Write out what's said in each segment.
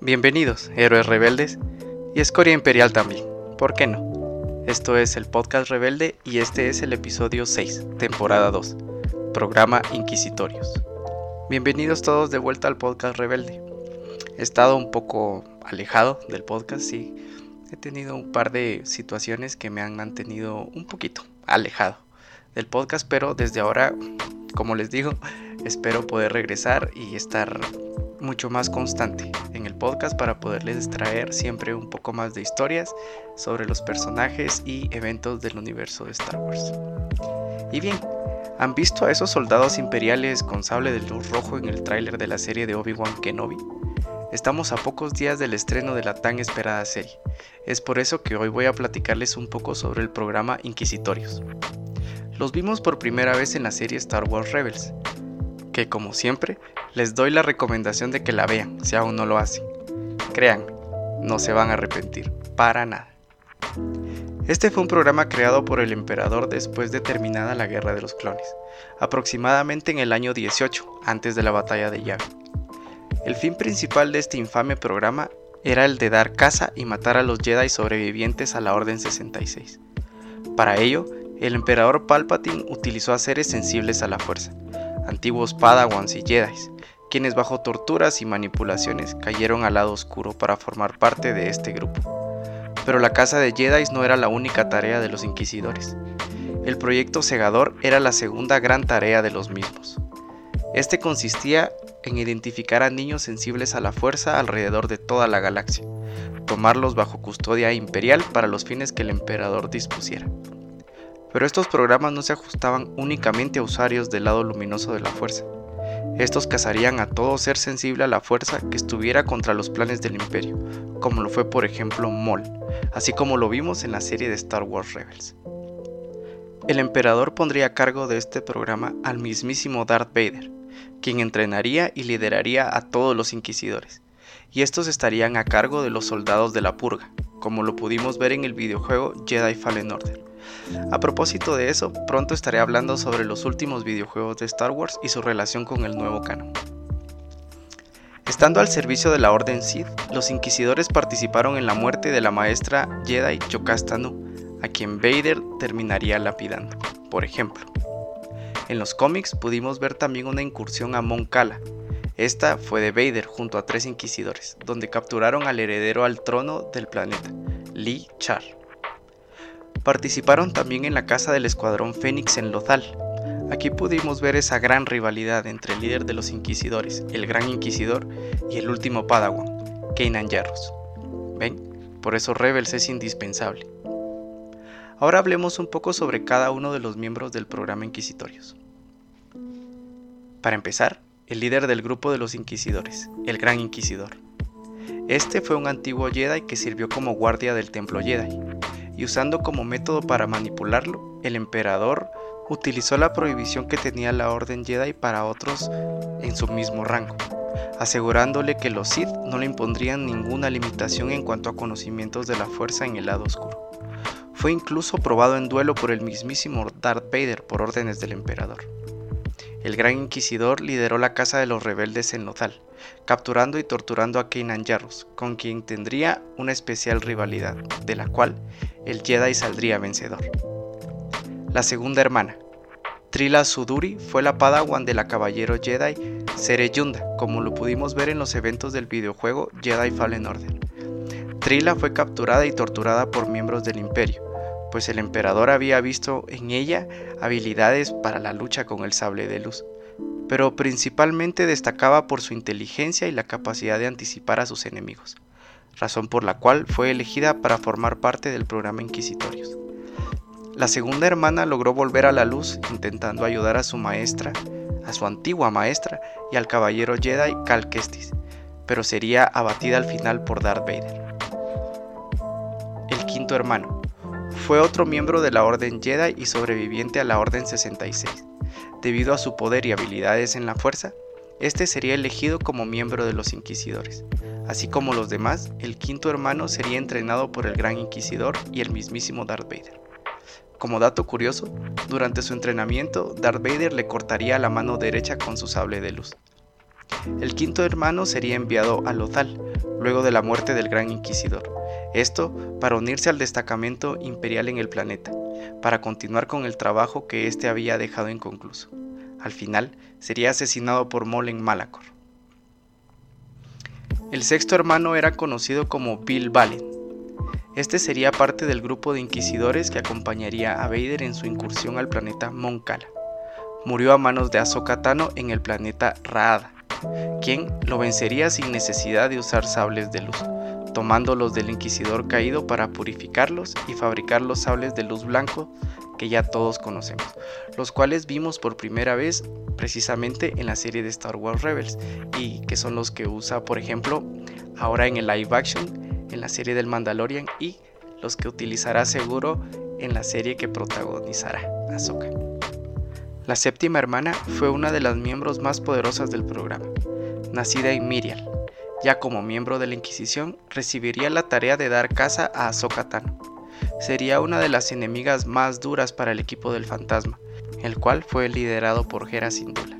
Bienvenidos, héroes rebeldes y escoria imperial también, ¿por qué no? Esto es el podcast Rebelde y este es el episodio 6, temporada 2, programa Inquisitorios. Bienvenidos todos de vuelta al podcast Rebelde. He estado un poco alejado del podcast y he tenido un par de situaciones que me han mantenido un poquito alejado del podcast, pero desde ahora, como les digo, espero poder regresar y estar mucho más constante en el podcast para poderles traer siempre un poco más de historias sobre los personajes y eventos del universo de Star Wars. Y bien, ¿han visto a esos soldados imperiales con sable de luz rojo en el tráiler de la serie de Obi-Wan Kenobi? Estamos a pocos días del estreno de la tan esperada serie. Es por eso que hoy voy a platicarles un poco sobre el programa Inquisitorios. Los vimos por primera vez en la serie Star Wars Rebels, que como siempre les doy la recomendación de que la vean si aún no lo hacen. Créanme, no se van a arrepentir, para nada. Este fue un programa creado por el emperador después de terminada la Guerra de los Clones, aproximadamente en el año 18, antes de la batalla de Yavin. El fin principal de este infame programa era el de dar caza y matar a los Jedi sobrevivientes a la Orden 66. Para ello, el emperador Palpatine utilizó a seres sensibles a la fuerza, antiguos Padawans y Jedi, quienes bajo torturas y manipulaciones cayeron al lado oscuro para formar parte de este grupo. Pero la casa de Jedi no era la única tarea de los inquisidores. El proyecto Segador era la segunda gran tarea de los mismos. Este consistía en identificar a niños sensibles a la fuerza alrededor de toda la galaxia, tomarlos bajo custodia imperial para los fines que el emperador dispusiera. Pero estos programas no se ajustaban únicamente a usuarios del lado luminoso de la fuerza. Estos cazarían a todo ser sensible a la fuerza que estuviera contra los planes del imperio, como lo fue por ejemplo Maul, así como lo vimos en la serie de Star Wars Rebels. El emperador pondría a cargo de este programa al mismísimo Darth Vader, quien entrenaría y lideraría a todos los inquisidores, y estos estarían a cargo de los soldados de la purga, como lo pudimos ver en el videojuego Jedi Fallen Order. A propósito de eso, pronto estaré hablando sobre los últimos videojuegos de Star Wars y su relación con el nuevo canon. Estando al servicio de la Orden Sith, los inquisidores participaron en la muerte de la maestra Jedi Yokastanu, a quien Vader terminaría lapidando, por ejemplo. En los cómics pudimos ver también una incursión a Mon Cala. Esta fue de Vader junto a tres inquisidores, donde capturaron al heredero al trono del planeta, Lee Char. Participaron también en la casa del Escuadrón Fénix en Lothal. Aquí pudimos ver esa gran rivalidad entre el líder de los inquisidores, el Gran Inquisidor, y el último Padawan, Kanan Jarrus. ¿Ven? Por eso Rebels es indispensable. Ahora hablemos un poco sobre cada uno de los miembros del programa Inquisitorios. Para empezar, el líder del grupo de los Inquisidores, el Gran Inquisidor. Este fue un antiguo Jedi que sirvió como guardia del Templo Jedi, y usando como método para manipularlo, el emperador utilizó la prohibición que tenía la Orden Jedi para otros en su mismo rango, asegurándole que los Sith no le impondrían ninguna limitación en cuanto a conocimientos de la fuerza en el lado oscuro. Fue incluso probado en duelo por el mismísimo Darth Vader por órdenes del emperador. El gran inquisidor lideró la casa de los rebeldes en Lothal, capturando y torturando a Kanan Jarrus, con quien tendría una especial rivalidad, de la cual el Jedi saldría vencedor. La segunda hermana, Trila Suduri, fue la padawan de la caballero Jedi Sere Yunda, como lo pudimos ver en los eventos del videojuego Jedi Fallen Order. Trila fue capturada y torturada por miembros del Imperio, pues el emperador había visto en ella habilidades para la lucha con el sable de luz, pero principalmente destacaba por su inteligencia y la capacidad de anticipar a sus enemigos, razón por la cual fue elegida para formar parte del programa Inquisitorios. La segunda hermana logró volver a la luz intentando ayudar a su maestra, a su antigua maestra y al caballero Jedi Cal Kestis, pero sería abatida al final por Darth Vader. El quinto hermano, fue otro miembro de la Orden Jedi y sobreviviente a la Orden 66. Debido a su poder y habilidades en la fuerza, este sería elegido como miembro de los Inquisidores. Así como los demás, el quinto hermano sería entrenado por el Gran Inquisidor y el mismísimo Darth Vader. Como dato curioso, durante su entrenamiento, Darth Vader le cortaría la mano derecha con su sable de luz. El quinto hermano sería enviado a Lothal, luego de la muerte del Gran Inquisidor. Esto para unirse al destacamento imperial en el planeta, para continuar con el trabajo que éste había dejado inconcluso. Al final, sería asesinado por Mol en Malacor. El sexto hermano era conocido como Bill Valen. Este sería parte del grupo de inquisidores que acompañaría a Vader en su incursión al planeta Moncala. Murió a manos de Ahsoka Tano en el planeta Raada, quien lo vencería sin necesidad de usar sables de luz, tomándolos del inquisidor caído para purificarlos y fabricar los sables de luz blanco que ya todos conocemos, los cuales vimos por primera vez precisamente en la serie de Star Wars Rebels y que son los que usa, por ejemplo, ahora en el live action, en la serie del Mandalorian y los que utilizará seguro en la serie que protagonizará Ahsoka. La séptima hermana fue una de las miembros más poderosas del programa, nacida en Mirial. Ya como miembro de la Inquisición, recibiría la tarea de dar caza a Ahsoka Tano, sería una de las enemigas más duras para el equipo del fantasma, el cual fue liderado por Hera Syndulla.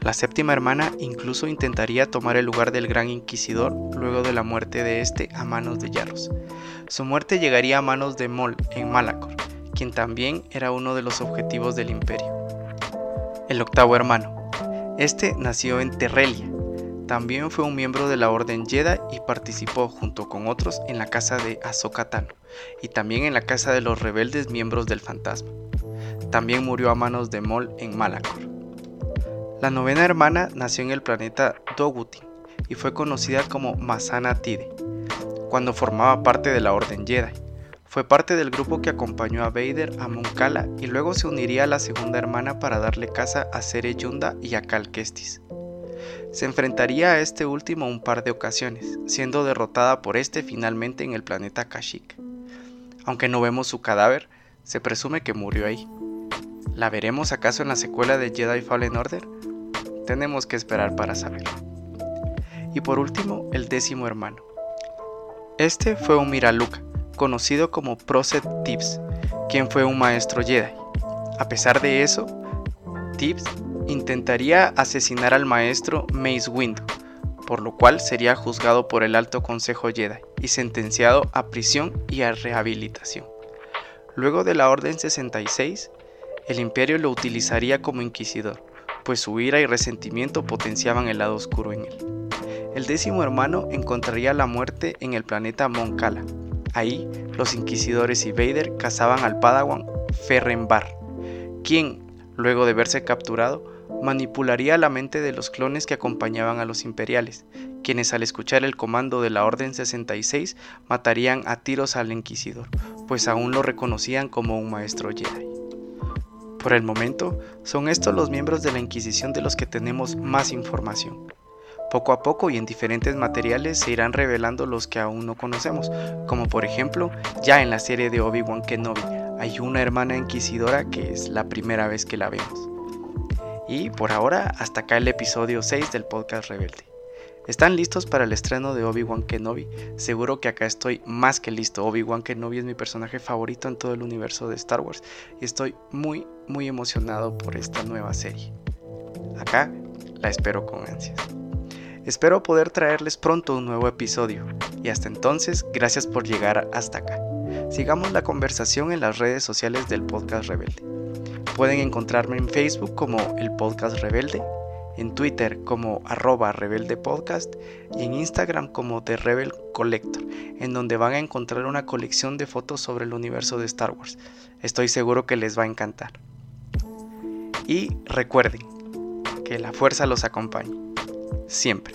La séptima hermana incluso intentaría tomar el lugar del gran inquisidor luego de la muerte de este a manos de Yarros. Su muerte llegaría a manos de Mol en Malacor, quien también era uno de los objetivos del imperio. El octavo hermano. Este nació en Terrelia, también fue un miembro de la Orden Jedi y participó junto con otros en la casa de Ahsoka Tano y también en la casa de los rebeldes miembros del Fantasma. También murió a manos de Mol en Malacor. La novena hermana nació en el planeta Dogutin y fue conocida como Masana Tide, cuando formaba parte de la Orden Jedi. Fue parte del grupo que acompañó a Vader a Moncala y luego se uniría a la segunda hermana para darle caza a Sere Yunda y a Cal Kestis. Se enfrentaría a este último un par de ocasiones, siendo derrotada por este finalmente en el planeta Kashyyyk. Aunque no vemos su cadáver, se presume que murió ahí. ¿La veremos acaso en la secuela de Jedi Fallen Order? Tenemos que esperar para saberlo. Y por último, el décimo hermano. Este fue un Miraluka, conocido como Proset Tips, quien fue un maestro Jedi. A pesar de eso, Tips intentaría asesinar al maestro Mace Windu, por lo cual sería juzgado por el Alto Consejo Jedi y sentenciado a prisión y a rehabilitación. Luego de la Orden 66, el imperio lo utilizaría como inquisidor, pues su ira y resentimiento potenciaban el lado oscuro en él. El décimo hermano encontraría la muerte en el planeta Moncala. Ahí, los inquisidores y Vader cazaban al padawan Ferrenbar, quien, luego de verse capturado, manipularía la mente de los clones que acompañaban a los imperiales, quienes al escuchar el comando de la Orden 66 matarían a tiros al Inquisidor, pues aún lo reconocían como un maestro Jedi. Por el momento, son estos los miembros de la Inquisición de los que tenemos más información. Poco a poco y en diferentes materiales se irán revelando los que aún no conocemos, como por ejemplo, ya en la serie de Obi-Wan Kenobi hay una hermana inquisidora que es la primera vez que la vemos. Y por ahora, hasta acá el episodio 6 del podcast Rebelde. ¿Están listos para el estreno de Obi-Wan Kenobi? Seguro que acá estoy más que listo. Obi-Wan Kenobi es mi personaje favorito en todo el universo de Star Wars y estoy muy, muy emocionado por esta nueva serie. Acá la espero con ansias. Espero poder traerles pronto un nuevo episodio y hasta entonces, gracias por llegar hasta acá. Sigamos la conversación en las redes sociales del podcast Rebelde. Pueden encontrarme en Facebook como el podcast Rebelde, en Twitter como arroba rebelde podcast y en Instagram como The Rebel Collector, en donde van a encontrar una colección de fotos sobre el universo de Star Wars. Estoy seguro que les va a encantar. Y recuerden que la fuerza los acompañe, siempre.